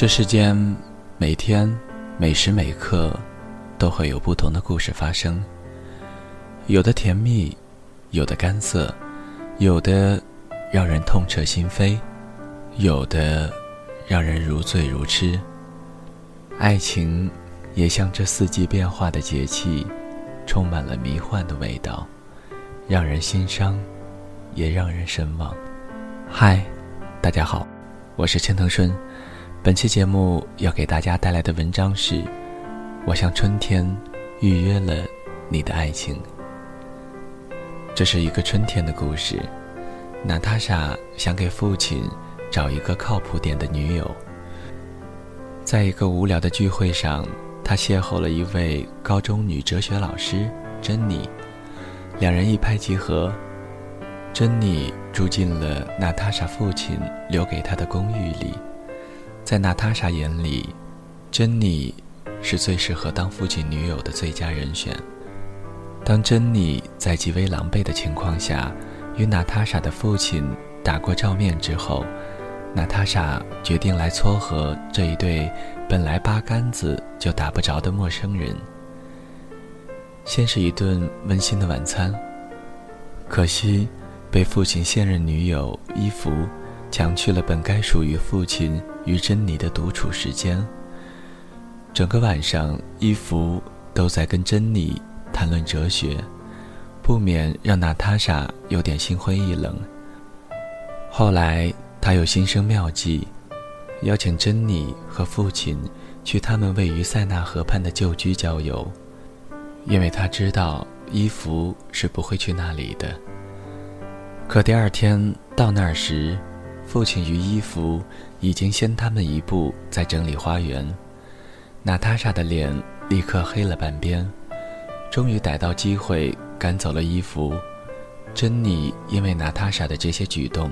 这世间，每天每时每刻，都会有不同的故事发生。有的甜蜜，有的干涩，有的让人痛彻心扉，有的让人如醉如痴。爱情也像这四季变化的节气，充满了迷幻的味道，让人心伤，也让人神往。嗨，大家好，我是千藤顺。本期节目要给大家带来的文章是：我向春天预约了你的爱情。这是一个春天的故事。娜塔莎想给父亲找一个靠谱点的女友。在一个无聊的聚会上，他邂逅了一位高中女哲学老师珍妮，两人一拍即合。珍妮住进了娜塔莎父亲留给她的公寓里。在娜塔莎眼里，珍妮是最适合当父亲女友的最佳人选。当珍妮在极为狼狈的情况下与娜塔莎的父亲打过照面之后，娜塔莎决定来撮合这一对本来八竿子就打不着的陌生人。先是一顿温馨的晚餐，可惜被父亲现任女友伊芙抢去了本该属于父亲。与珍妮的独处时间，整个晚上，伊芙都在跟珍妮谈论哲学，不免让娜塔莎有点心灰意冷。后来，他又心生妙计，邀请珍妮和父亲去他们位于塞纳河畔的旧居郊游，因为他知道伊芙是不会去那里的。可第二天到那儿时，父亲与伊芙已经先他们一步在整理花园，娜塔莎的脸立刻黑了半边。终于逮到机会赶走了伊芙，珍妮因为娜塔莎的这些举动，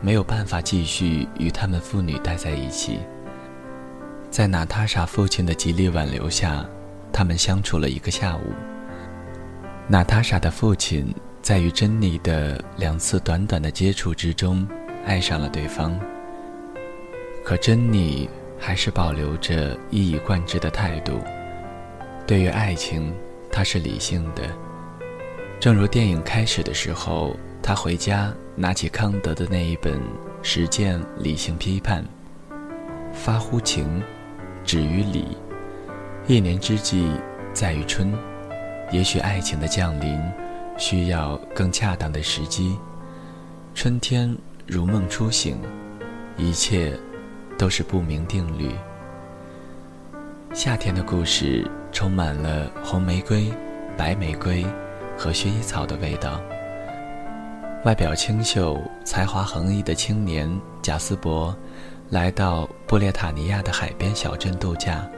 没有办法继续与他们父女待在一起。在娜塔莎父亲的极力挽留下，他们相处了一个下午。娜塔莎的父亲在与珍妮的两次短短的接触之中。爱上了对方，可珍妮还是保留着一以贯之的态度。对于爱情，她是理性的。正如电影开始的时候，她回家拿起康德的那一本《实践理性批判》，发乎情，止于礼。一年之计在于春，也许爱情的降临需要更恰当的时机。春天。如梦初醒，一切都是不明定律。夏天的故事充满了红玫瑰、白玫瑰和薰衣草的味道。外表清秀、才华横溢的青年贾斯伯，来到布列塔尼亚的海边小镇度假，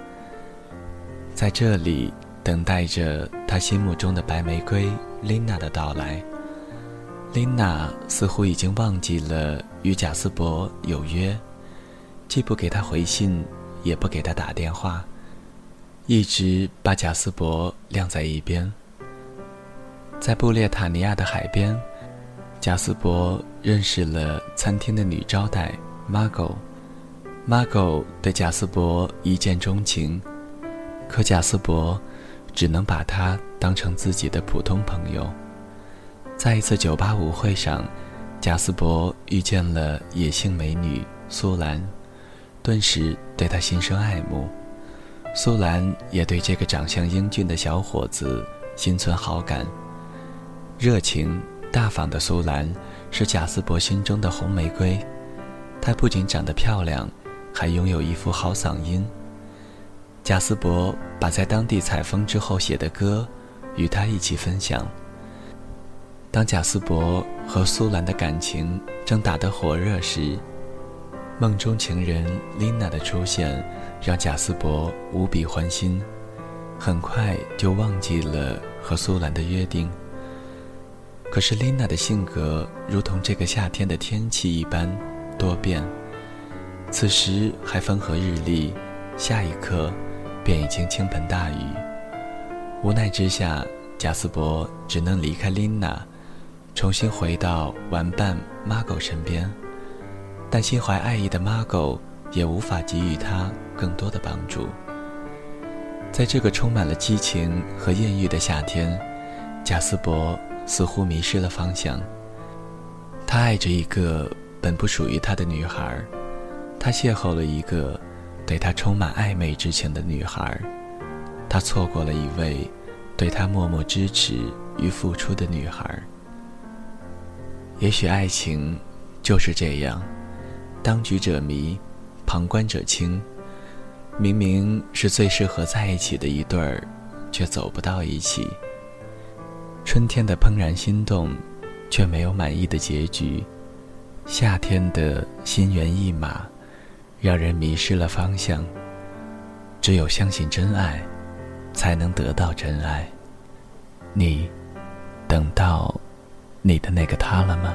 在这里等待着他心目中的白玫瑰琳娜的到来。琳娜似乎已经忘记了与贾斯伯有约，既不给他回信，也不给他打电话，一直把贾斯伯晾在一边。在布列塔尼亚的海边，贾斯伯认识了餐厅的女招待 Margot。Margot 对贾斯伯一见钟情，可贾斯伯只能把她当成自己的普通朋友。在一次酒吧舞会上，贾斯伯遇见了野性美女苏兰，顿时对他心生爱慕。苏兰也对这个长相英俊的小伙子心存好感。热情大方的苏兰是贾斯伯心中的红玫瑰，她不仅长得漂亮，还拥有一副好嗓音。贾斯伯把在当地采风之后写的歌，与她一起分享。当贾斯伯和苏兰的感情正打得火热时，梦中情人琳娜的出现让贾斯伯无比欢心，很快就忘记了和苏兰的约定。可是琳娜的性格如同这个夏天的天气一般多变，此时还风和日丽，下一刻便已经倾盆大雨。无奈之下，贾斯伯只能离开琳娜。重新回到玩伴 Margo 身边，但心怀爱意的 Margot 也无法给予他更多的帮助。在这个充满了激情和艳遇的夏天，贾斯伯似乎迷失了方向。他爱着一个本不属于他的女孩，他邂逅了一个对他充满暧昧之情的女孩，他错过了一位对他默默支持与付出的女孩。也许爱情就是这样，当局者迷，旁观者清。明明是最适合在一起的一对儿，却走不到一起。春天的怦然心动，却没有满意的结局；夏天的心猿意马，让人迷失了方向。只有相信真爱，才能得到真爱。你，等到你的那个他了吗？